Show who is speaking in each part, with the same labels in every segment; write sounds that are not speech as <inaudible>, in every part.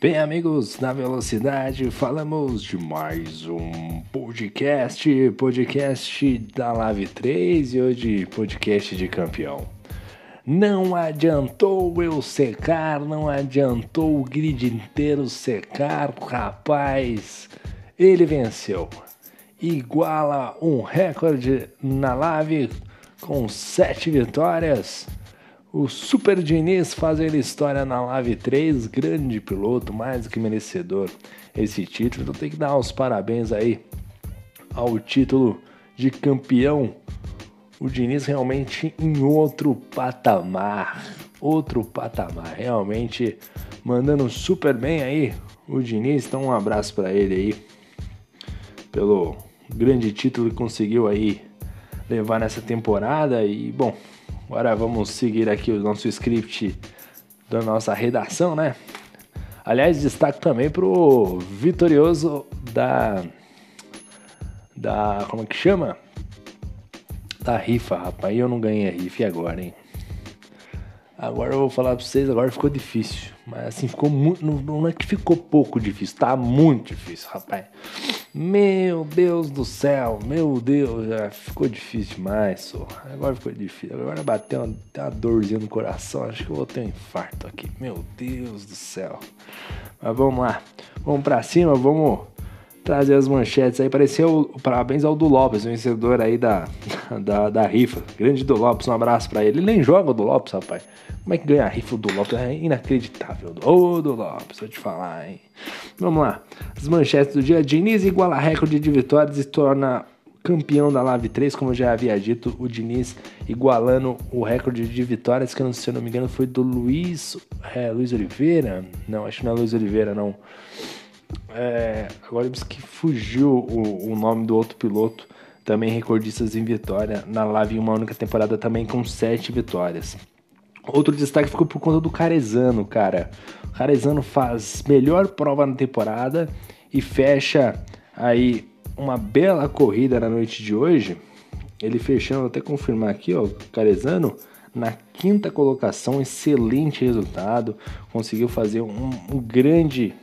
Speaker 1: Bem, amigos, na velocidade, falamos de mais um podcast, podcast da Live 3 e hoje podcast de campeão. Não adiantou eu secar, não adiantou o grid inteiro secar, rapaz, ele venceu. Iguala um recorde na live com sete vitórias o Super Diniz fazendo história na Live 3, grande piloto, mais do que merecedor esse título. Então tem que dar os parabéns aí ao título de campeão. O Diniz realmente em outro patamar, outro patamar, realmente mandando super bem aí o Diniz. Então um abraço para ele aí pelo grande título que conseguiu aí levar nessa temporada e bom, Agora vamos seguir aqui o nosso script da nossa redação, né? Aliás, destaque também pro vitorioso da. Da. Como é que chama? Da rifa, rapaz. Eu não ganhei a rifa e agora, hein? Agora eu vou falar pra vocês, agora ficou difícil. Mas assim, ficou muito. Não é que ficou pouco difícil, tá muito difícil, rapaz. Meu Deus do céu, meu Deus, já ficou difícil demais. Agora ficou difícil. Agora bateu uma, uma dorzinha no coração. Acho que eu vou ter um infarto aqui. Meu Deus do céu. Mas vamos lá. Vamos pra cima, vamos trazer as manchetes aí. Pareceu parabéns ao do Lopes, vencedor aí da, <laughs> da, da rifa. Grande do Lopes, um abraço para ele. Ele nem joga o do Lopes, rapaz. Como é que ganha a rifa do Lopes? É inacreditável. Ô, do Lopes, vou te falar, hein? Vamos lá. As manchetes do dia. Diniz iguala recorde de vitórias e torna campeão da Live 3, como eu já havia dito, o Diniz igualando o recorde de vitórias, que se eu não me engano foi do Luiz, é, Luiz Oliveira? Não, acho que não é Luiz Oliveira, não. É, agora que fugiu o, o, nome do outro piloto, também recordistas em vitória, na Live em uma única temporada também com sete vitórias. Outro destaque ficou por conta do Carezano, cara. O Carezano faz melhor prova na temporada e fecha aí uma bela corrida na noite de hoje. Ele fechando, até confirmar aqui, ó, Carezano na quinta colocação, excelente resultado, conseguiu fazer um, um grande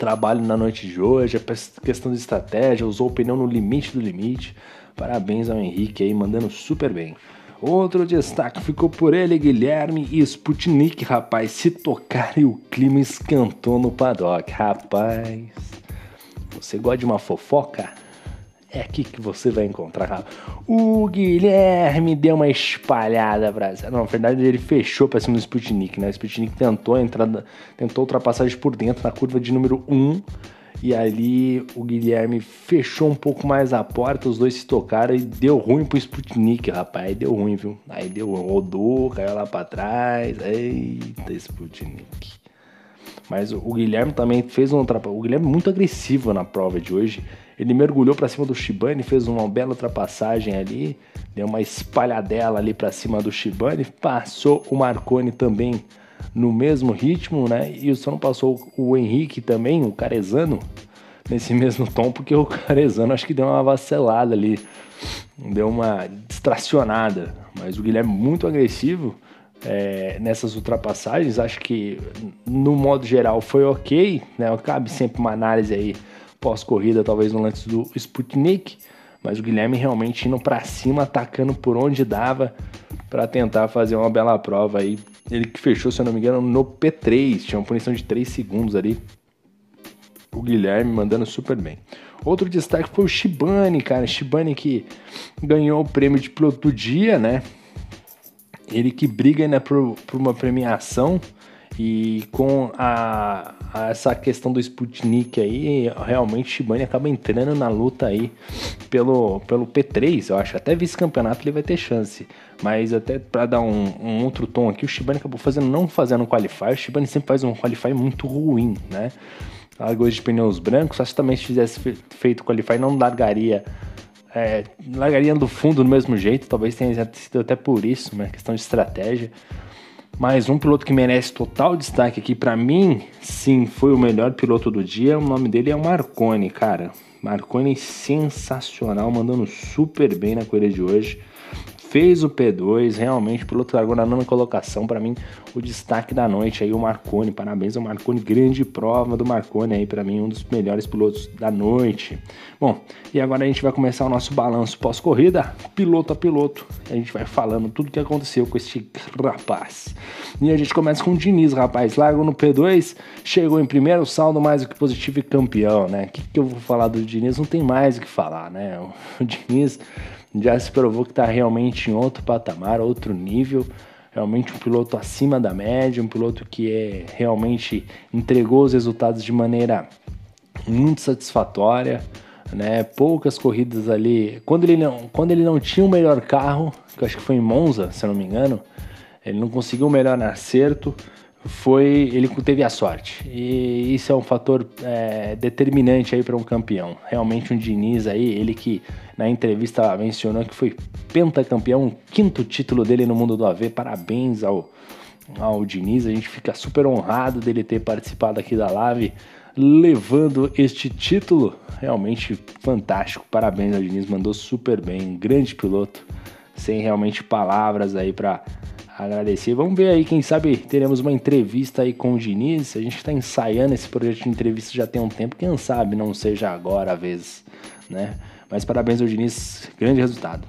Speaker 1: trabalho na noite de hoje, a questão de estratégia, usou o pneu no limite do limite. Parabéns ao Henrique aí, mandando super bem. Outro destaque ficou por ele, Guilherme e Sputnik, rapaz. Se tocarem o clima esquentou no paddock, rapaz. Você gosta de uma fofoca? É aqui que você vai encontrar. O Guilherme deu uma espalhada pra. Não, na verdade ele fechou pra cima do Sputnik, né? O Sputnik tentou entrar, tentou ultrapassagem por dentro na curva de número 1. E ali o Guilherme fechou um pouco mais a porta, os dois se tocaram e deu ruim pro Sputnik, rapaz. Aí deu ruim, viu? Aí deu, rodou, caiu lá pra trás. Eita, Sputnik. Mas o Guilherme também fez um O Guilherme é muito agressivo na prova de hoje. Ele mergulhou para cima do Shibane, fez uma bela ultrapassagem ali, deu uma espalhadela ali para cima do Shibane, passou o Marconi também no mesmo ritmo, né? E só não passou o Henrique também, o Carezano, nesse <laughs> mesmo tom, porque o Carezano acho que deu uma vacilada ali, deu uma distracionada. Mas o Guilherme muito agressivo é, nessas ultrapassagens, acho que no modo geral foi ok, né? Cabe sempre uma análise aí pós-corrida, talvez no lance do Sputnik, mas o Guilherme realmente indo para cima, atacando por onde dava para tentar fazer uma bela prova aí. Ele que fechou, se eu não me engano, no P3, tinha uma punição de 3 segundos ali. O Guilherme mandando super bem. Outro destaque foi o Shibane, cara. Shibane que ganhou o prêmio de piloto do dia, né? Ele que briga ainda por, por uma premiação e com a, a, essa questão do Sputnik aí, realmente Shibane acaba entrando na luta aí pelo, pelo P3, eu acho. Até vice-campeonato ele vai ter chance. Mas até para dar um, um, outro tom aqui, o Shibane acabou fazendo, não fazendo um qualify. O Shibane sempre faz um qualify muito ruim, né? Largou de pneus brancos, acho que também se tivesse feito qualify não largaria é, largaria do fundo do mesmo jeito, talvez tenha sido até por isso, uma questão de estratégia. Mas um piloto que merece total destaque aqui para mim, sim, foi o melhor piloto do dia. O nome dele é Marconi, cara. Marconi sensacional, mandando super bem na corrida de hoje. Fez o P2, realmente, o piloto largou na nona colocação, para mim, o destaque da noite aí, o Marconi, parabéns ao Marconi, grande prova do Marconi aí, para mim, um dos melhores pilotos da noite. Bom, e agora a gente vai começar o nosso balanço pós-corrida, piloto a piloto, a gente vai falando tudo o que aconteceu com este rapaz. E a gente começa com o Diniz, rapaz, largou no P2, chegou em primeiro, saldo mais do que positivo e campeão, né? O que, que eu vou falar do Diniz? Não tem mais o que falar, né? O Diniz já se provou que está realmente em outro patamar, outro nível. Realmente um piloto acima da média, um piloto que é, realmente entregou os resultados de maneira muito satisfatória. Né? Poucas corridas ali. Quando ele, não, quando ele não tinha o melhor carro, que eu acho que foi em Monza, se eu não me engano, ele não conseguiu o melhor acerto foi ele teve a sorte e isso é um fator é, determinante aí para um campeão. Realmente um Diniz aí, ele que na entrevista mencionou que foi pentacampeão, quinto título dele no mundo do AV. Parabéns ao ao Diniz, a gente fica super honrado dele ter participado aqui da live, levando este título. Realmente fantástico. Parabéns ao Diniz, mandou super bem, um grande piloto, sem realmente palavras aí para agradecer. Vamos ver aí, quem sabe teremos uma entrevista aí com o Diniz. A gente está ensaiando esse projeto de entrevista já tem um tempo, quem sabe não seja agora a vez, né? Mas parabéns ao Diniz, grande resultado.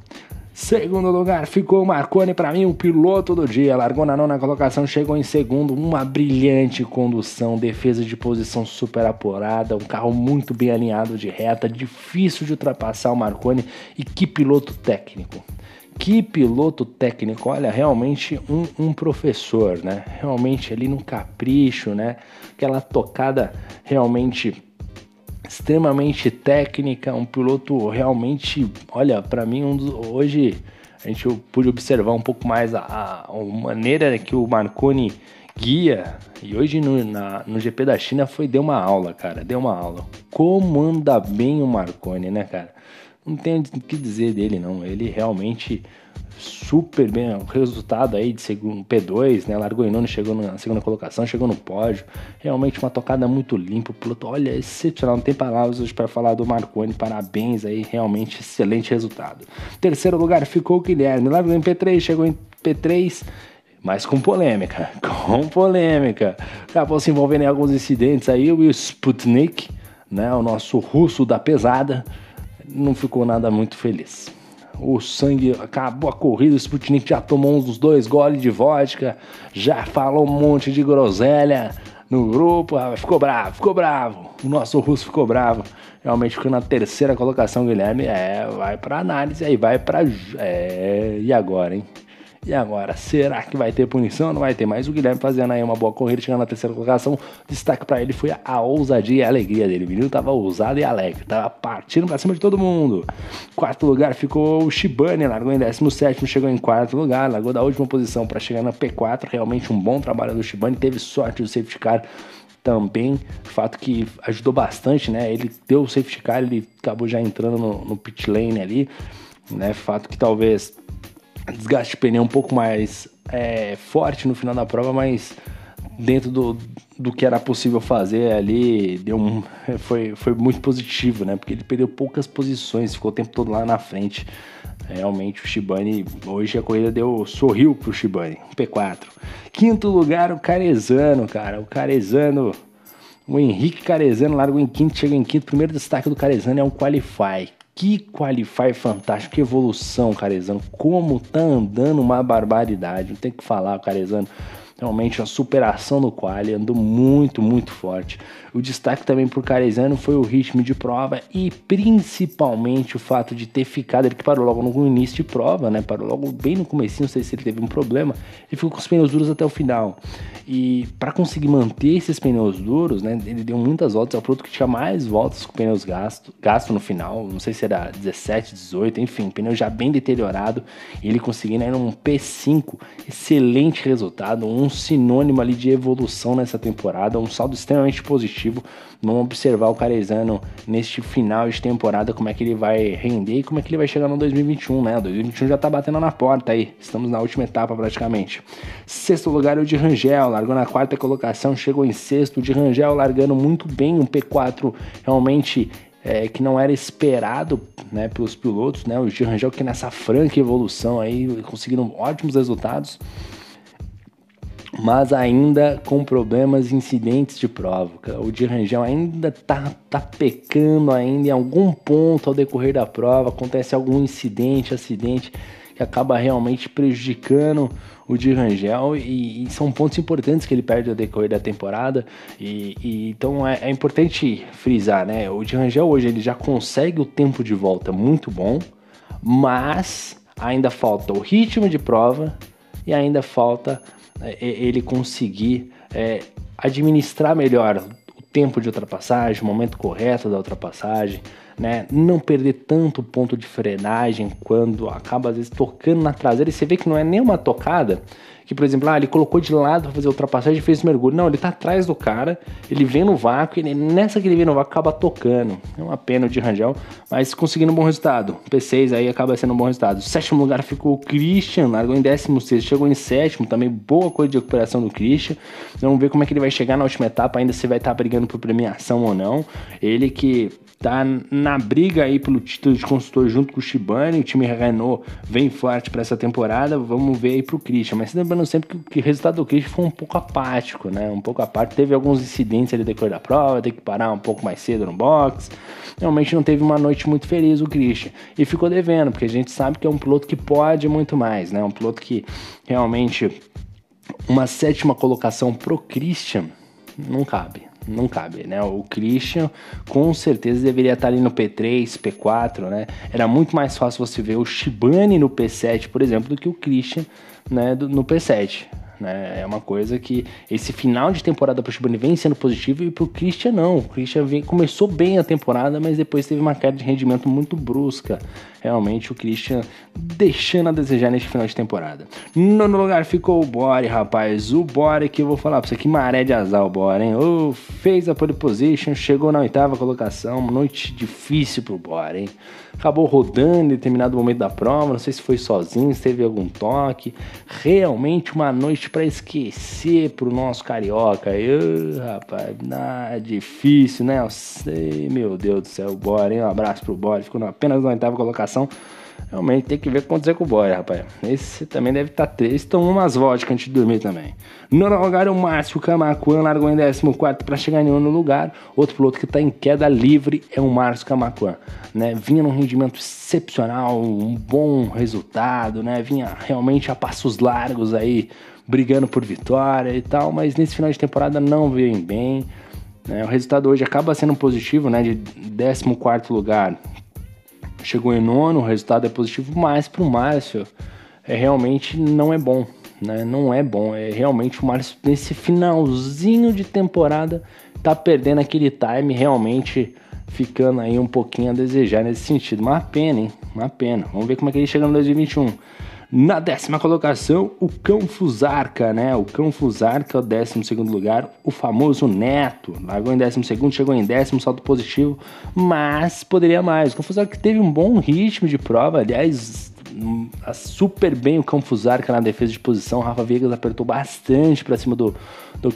Speaker 1: Segundo lugar ficou o Marconi para mim, o piloto do dia. Largou na nona colocação, chegou em segundo. Uma brilhante condução, defesa de posição super apurada, um carro muito bem alinhado de reta, difícil de ultrapassar o Marconi. E que piloto técnico! Que piloto técnico, olha, realmente um, um professor, né? Realmente ali no capricho, né? Aquela tocada realmente extremamente técnica, um piloto realmente, olha, para mim um dos, hoje a gente pude observar um pouco mais a, a, maneira que o Marconi guia e hoje no, na, no GP da China foi deu uma aula, cara, deu uma aula. Como anda bem o Marconi, né, cara? não tenho o que dizer dele, não. Ele realmente super bem, o resultado aí de segundo P2, né? Largou em nono, chegou na segunda colocação, chegou no pódio. Realmente uma tocada muito limpa, piloto, olha, excepcional, não tem palavras hoje para falar do Marconi. Parabéns aí, realmente excelente resultado. Terceiro lugar ficou o Guilherme, largou em P3, chegou em P3 mas com polêmica, <laughs> com polêmica. Acabou se envolvendo em alguns incidentes aí, o Sputnik, né, o nosso russo da pesada, não ficou nada muito feliz. O sangue acabou a corrida, o Sputnik já tomou uns dos dois goles de vodka, já falou um monte de groselha no grupo, ficou bravo, ficou bravo. O nosso russo ficou bravo. Realmente ficou na terceira colocação, Guilherme. É, vai para análise aí, vai para é, e agora, hein? E agora, será que vai ter punição? Não vai ter mais. O Guilherme fazendo aí uma boa corrida, chegando na terceira colocação. Destaque para ele foi a ousadia e a alegria dele. O menino tava ousado e alegre, tava partindo para cima de todo mundo. Quarto lugar ficou o Shibane, largou em 17, chegou em quarto lugar, largou da última posição para chegar na P4. Realmente um bom trabalho do Shibane, teve sorte do safety car também, fato que ajudou bastante, né? Ele deu o safety car, ele acabou já entrando no, no pit lane ali, né? Fato que talvez desgaste de pneu um pouco mais é, forte no final da prova, mas dentro do, do que era possível fazer ali, deu um, <laughs> foi, foi muito positivo, né? Porque ele perdeu poucas posições, ficou o tempo todo lá na frente. Realmente o Shibane, hoje a corrida deu sorriu pro Shibane, P4. Quinto lugar, o Carezano, cara. O Carezano, o Henrique Carezano largou em quinto, chega em quinto. Primeiro destaque do Carezano é um Qualify. Que qualify fantástico, que evolução, Carezano. Como tá andando uma barbaridade. Não tem que falar, Carezano. Realmente a superação do quali andou muito, muito forte. O destaque também por Carezano foi o ritmo de prova e principalmente o fato de ter ficado, ele que parou logo no início de prova, né? Parou logo bem no começo, não sei se ele teve um problema, ele ficou com os pneus duros até o final. E para conseguir manter esses pneus duros, né? Ele deu muitas voltas, é o produto que tinha mais voltas com pneus gasto, gasto no final, não sei se era 17, 18, enfim, pneu já bem deteriorado, e ele conseguindo aí um P5, excelente resultado, um sinônimo ali de evolução nessa temporada, um saldo extremamente positivo. Vamos observar o Carezano neste final de temporada, como é que ele vai render e como é que ele vai chegar no 2021, né? O 2021 já tá batendo na porta aí, estamos na última etapa praticamente. Sexto lugar é o de Rangel, largou na quarta colocação, chegou em sexto. O de Rangel largando muito bem, um P4 realmente é, que não era esperado né, pelos pilotos, né? O Gil Rangel que nessa franca evolução aí, conseguindo ótimos resultados, mas ainda com problemas incidentes de prova. O Gil Rangel ainda tá, tá pecando ainda em algum ponto ao decorrer da prova, acontece algum incidente, acidente que acaba realmente prejudicando o de Rangel e, e, são pontos importantes que ele perde ao decorrer da temporada e, e então é, é, importante frisar, né? O de Rangel hoje ele já consegue o tempo de volta muito bom, mas ainda falta o ritmo de prova e ainda falta ele conseguir é, administrar melhor o tempo de ultrapassagem, o momento correto da ultrapassagem, né? Não perder tanto ponto de frenagem quando acaba às vezes tocando na traseira e você vê que não é nem uma tocada, que por exemplo, ah, ele colocou de lado para fazer ultrapassagem e fez mergulho. Não, ele tá atrás do cara, ele vem no vácuo e nessa que ele vem no vácuo acaba tocando. É uma pena de Rangel, mas conseguindo um bom resultado. P6 aí acaba sendo um bom resultado. sétimo lugar ficou o Christian, largou em 16, chegou em sétimo, também boa coisa de recuperação do Christian. Vamos ver como é que ele vai chegar na última etapa, ainda se vai estar tá brigando por premiação ou não. Ele que tá na briga aí pelo título de construtor junto com o Shibane, o time Renault vem forte para essa temporada, vamos ver aí pro Christian, mas lembrando sempre que, que o resultado do Christian foi um pouco apático, né, um pouco apático, teve alguns incidentes ali depois da prova, tem que parar um pouco mais cedo no box, realmente não teve uma noite muito feliz o Christian, e ficou devendo, porque a gente sabe que é um piloto que pode muito mais, né, um piloto que realmente uma sétima colocação pro Christian não cabe, não cabe, né? O Christian com certeza deveria estar ali no P3, P4, né? Era muito mais fácil você ver o Shibane no P7, por exemplo, do que o Christian né, no P7. Né? É uma coisa que esse final de temporada para o Shibane vem sendo positivo e para o Christian não. O Christian vem, começou bem a temporada, mas depois teve uma queda de rendimento muito brusca. Realmente o Christian deixando a desejar neste final de temporada. No lugar ficou o Bore, rapaz. O Bore que eu vou falar para você que maré de azar o Bore, hein? Oh, fez a pole position, chegou na oitava colocação. Noite difícil pro Bore, hein? acabou rodando em determinado momento da prova, não sei se foi sozinho, se teve algum toque. Realmente uma noite para esquecer pro nosso carioca. Eu, rapaz, nada difícil, né? Eu sei, meu Deus do céu, Bora, hein? Um abraço pro Bora, ficou apenas na oitava colocação. Realmente tem que ver o que aconteceu com o boy, rapaz. Esse também deve estar tá triste. Tomou umas vodka antes de dormir também. No lugar, o Márcio Camacuan largou em 14 para chegar em nono lugar. Outro piloto que está em queda livre é o Márcio Camacuan. Né? Vinha num rendimento excepcional, um bom resultado, né? Vinha realmente a passos largos aí, brigando por vitória e tal, mas nesse final de temporada não veio bem. Né? O resultado hoje acaba sendo positivo, né? De 14 lugar chegou em nono, o resultado é positivo, mas para o Márcio é, realmente não é bom. Né? Não é bom. É realmente o Márcio, nesse finalzinho de temporada, tá perdendo aquele time, realmente ficando aí um pouquinho a desejar nesse sentido. Uma pena, hein? Uma pena. Vamos ver como é que ele chega no 2021. Na décima colocação, o Cão Fusarca, né? O Cão Fusarca, o décimo segundo lugar, o famoso Neto. Largou em décimo segundo, chegou em décimo, salto positivo, mas poderia mais. O Cão Fusarca teve um bom ritmo de prova, aliás, super bem o Cão Fusarca na defesa de posição. Rafa Vegas apertou bastante para cima do, do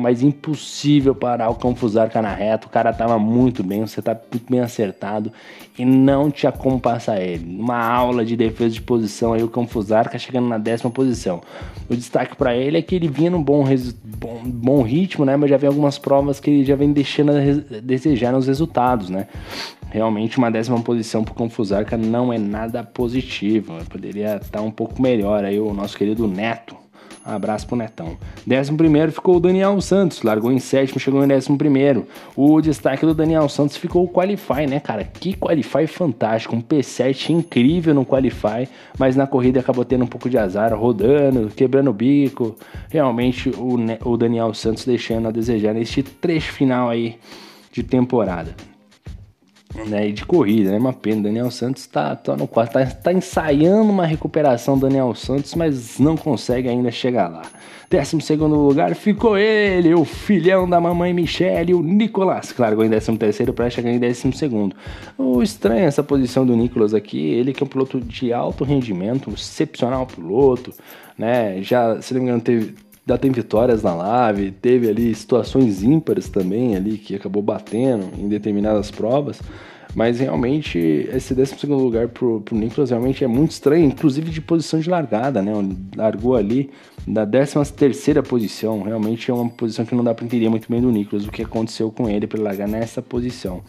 Speaker 1: mas impossível parar o Cão Fusarca na reta. O cara tava muito bem, você tá muito bem acertado e não tinha como passar ele. Uma aula de defesa de posição aí, o Cão Fusarca chegando na décima posição. O destaque para ele é que ele vinha num bom, bom, bom ritmo, né? Mas já vem algumas provas que ele já vem deixando a desejar nos resultados, né? Realmente uma décima posição para o Confusarca não é nada positivo. Poderia estar um pouco melhor aí o nosso querido Neto. Um abraço pro Netão. Décimo primeiro ficou o Daniel Santos, largou em sétimo, chegou em décimo primeiro. O destaque do Daniel Santos ficou o Qualify, né, cara? Que Qualify fantástico, um P7 incrível no Qualify, mas na corrida acabou tendo um pouco de azar, rodando, quebrando o bico. Realmente o, o Daniel Santos deixando a desejar neste trecho final aí de temporada né, de corrida, né? Uma pena. Daniel Santos tá, tá no quarto, tá, tá ensaiando uma recuperação Daniel Santos, mas não consegue ainda chegar lá. Décimo segundo lugar ficou ele, o filhão da mamãe Michele, o Nicolas, que largou em décimo terceiro para chegar em décimo segundo. O estranho essa posição do Nicolas aqui, ele que é um piloto de alto rendimento, um excepcional piloto, né? Já, se não me engano, teve ainda tem vitórias na live, teve ali situações ímpares também ali que acabou batendo em determinadas provas. Mas realmente, esse 12 lugar pro, pro Nicolas realmente é muito estranho, inclusive de posição de largada, né? Largou ali da 13 posição. Realmente é uma posição que não dá para entender muito bem do Nicolas, o que aconteceu com ele para largar nessa posição.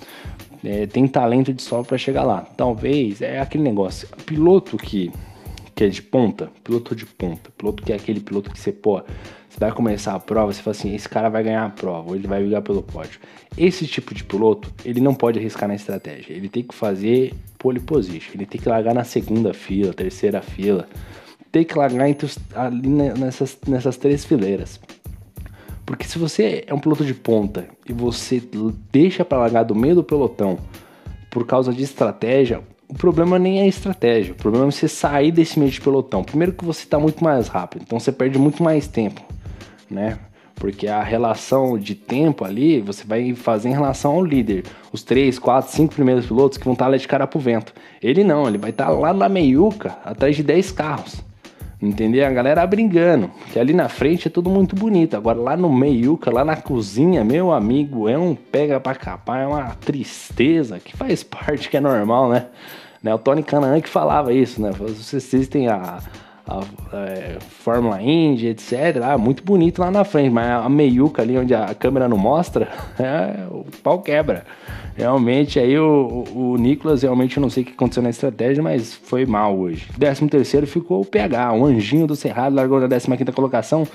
Speaker 1: É, tem talento de solo para chegar lá. Talvez é aquele negócio. Piloto que, que é de ponta, piloto de ponta, piloto que é aquele piloto que você, pô, você vai começar a prova, você fala assim, esse cara vai ganhar a prova, ou ele vai brigar pelo pódio. Esse tipo de piloto, ele não pode arriscar na estratégia. Ele tem que fazer pole position, ele tem que largar na segunda fila, terceira fila. Tem que largar entre os, ali nessas, nessas três fileiras. Porque se você é um piloto de ponta e você deixa para largar do meio do pelotão por causa de estratégia, o problema nem é a estratégia, o problema é você sair desse meio de pelotão. Primeiro que você está muito mais rápido, então você perde muito mais tempo, né? Porque a relação de tempo ali, você vai fazer em relação ao líder. Os três, quatro, cinco primeiros pilotos que vão estar lá de cara pro vento. Ele não, ele vai estar lá na meiuca, atrás de 10 carros. Entendeu? A galera brigando, que ali na frente é tudo muito bonito. Agora lá no meiuca, lá na cozinha, meu amigo, é um pega pra capar, é uma tristeza que faz parte, que é normal, né? né? O Tony Canaan que falava isso, né? Vocês assistem a, a, a é, Fórmula Indy, etc. Ah, muito bonito lá na frente, mas a meiuca ali onde a câmera não mostra, <laughs> é, o pau quebra. Realmente, aí o, o Nicolas, realmente eu não sei o que aconteceu na estratégia, mas foi mal hoje. 13 terceiro ficou o PH, o anjinho do Cerrado, largou na 15 quinta colocação,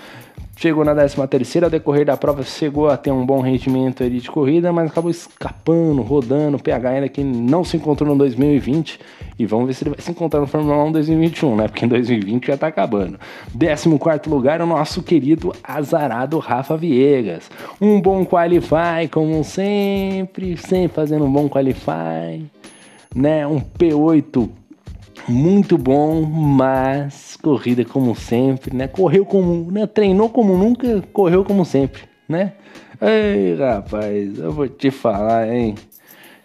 Speaker 1: Chegou na 13 terceira, ao decorrer da prova chegou a ter um bom rendimento ali de corrida, mas acabou escapando, rodando, PH ainda que não se encontrou no 2020 e vamos ver se ele vai se encontrar no Fórmula 1 2021, né? Porque em 2020 já tá acabando. 14 lugar o nosso querido azarado Rafa Viegas. Um bom qualify, como sempre, sempre fazendo um bom qualify, né? Um P8 muito bom, mas corrida como sempre, né? Correu como, né? Treinou como nunca, correu como sempre, né? Ei, rapaz, eu vou te falar, hein?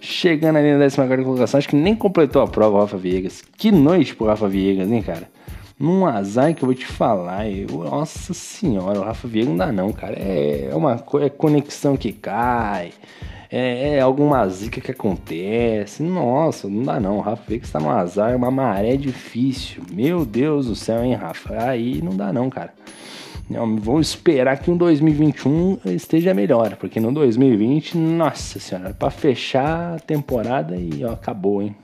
Speaker 1: Chegando ali na 14 colocação, acho que nem completou a prova Rafa Viegas. Que noite pro Rafa Viegas, hein, cara? Num azar que eu vou te falar, eu, nossa senhora, o Rafa Viegas não dá não, cara. É uma é conexão que cai, é, é alguma zica que acontece. Nossa, não dá não. O Rafa Veiga está no azar, é uma maré difícil. Meu Deus do céu, hein, Rafa? Aí não dá não, cara. Não, vou esperar que em 2021 esteja melhor, porque no 2020, nossa senhora, para fechar a temporada e ó, acabou, hein?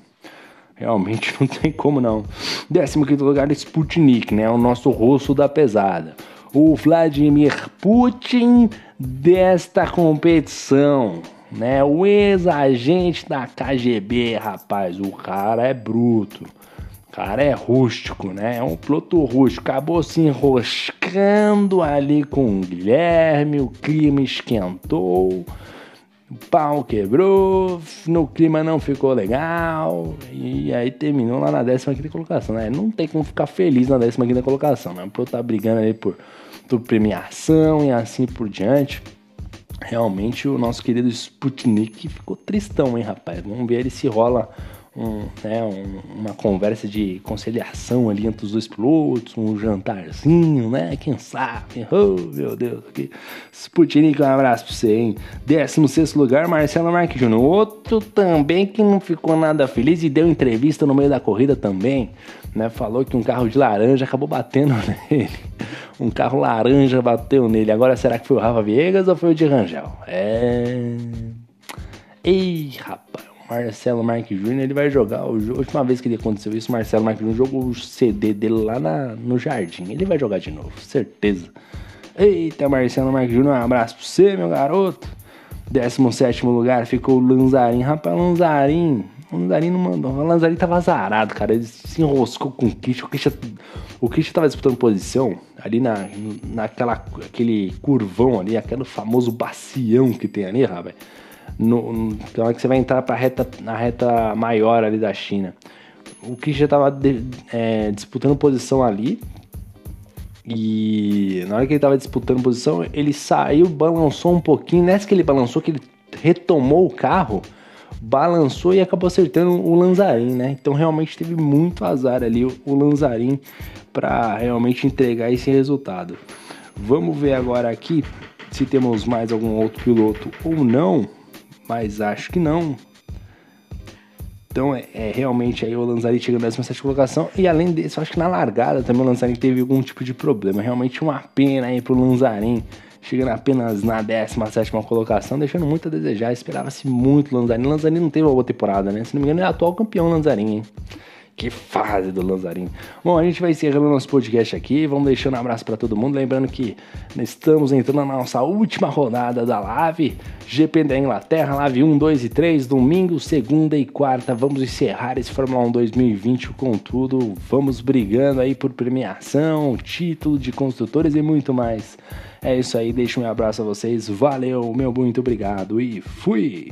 Speaker 1: Realmente <laughs> não tem como não. 15 lugar, Sputnik, né? O nosso rosto da pesada. O Vladimir Putin desta competição né? O ex-agente da KGB, rapaz, o cara é bruto. O cara é rústico, né? É um piloto rústico. Acabou se enroscando ali com o Guilherme, o clima esquentou, o pau quebrou, no clima não ficou legal, e aí terminou lá na 15 colocação, né? Não tem como ficar feliz na 15 colocação, né? O piloto tá brigando ali por, por premiação e assim por diante realmente o nosso querido Sputnik ficou tristão, hein, rapaz? Vamos ver ele se rola um, né, um, uma conversa de conciliação ali entre os dois pilotos, um jantarzinho, né? Quem sabe? Oh, meu Deus. Aqui. Sputnik, um abraço pra você, hein? 16 lugar, Marcelo Marques Júnior. Outro também que não ficou nada feliz e deu entrevista no meio da corrida também, né? Falou que um carro de laranja acabou batendo <laughs> nele. Um carro laranja bateu nele. Agora será que foi o Rafa Viegas ou foi o de Rangel? É. Ei, rapaz. Marcelo Marques Júnior, ele vai jogar. O, a última vez que ele aconteceu isso, o Marcelo Marques Júnior jogou o CD dele lá na, no jardim. Ele vai jogar de novo, certeza. Eita, Marcelo Marques Júnior, um abraço pra você, meu garoto. 17 lugar ficou o Lanzarin. Rapaz, Lanzarin. O Lanzarin não mandou. O tava azarado, cara. Ele se enroscou com o Christian. O Christian, o Christian tava disputando posição ali na, naquela aquele curvão ali, aquele famoso bacião que tem ali, rapaz no, no, na hora que você vai entrar para reta, na reta maior ali da China. O que já estava é, disputando posição ali. E na hora que ele estava disputando posição, ele saiu, balançou um pouquinho. Nessa que ele balançou, que ele retomou o carro, balançou e acabou acertando o Lanzarin, né? Então realmente teve muito azar ali o Lanzarin para realmente entregar esse resultado. Vamos ver agora aqui se temos mais algum outro piloto ou não, mas acho que não. Então é, é, realmente aí o Lanzarin chega na 17 colocação. E além disso, acho que na largada também o Lanzarin teve algum tipo de problema. Realmente uma pena aí pro Lanzarin. Chegando apenas na 17 colocação, deixando muito a desejar. Esperava-se muito o Lanzarin. O Lanzarin não teve uma boa temporada, né? Se não me engano, é atual campeão Lanzarin, hein? Que fase do Lanzarin. Bom, a gente vai encerrando nosso podcast aqui. Vamos deixando um abraço para todo mundo. Lembrando que estamos entrando na nossa última rodada da Live. GP da Inglaterra, Live 1, 2 e 3. Domingo, segunda e quarta. Vamos encerrar esse Fórmula 1 2020 com tudo. Vamos brigando aí por premiação, título de construtores e muito mais. É isso aí. Deixo um abraço a vocês. Valeu, meu muito obrigado e fui!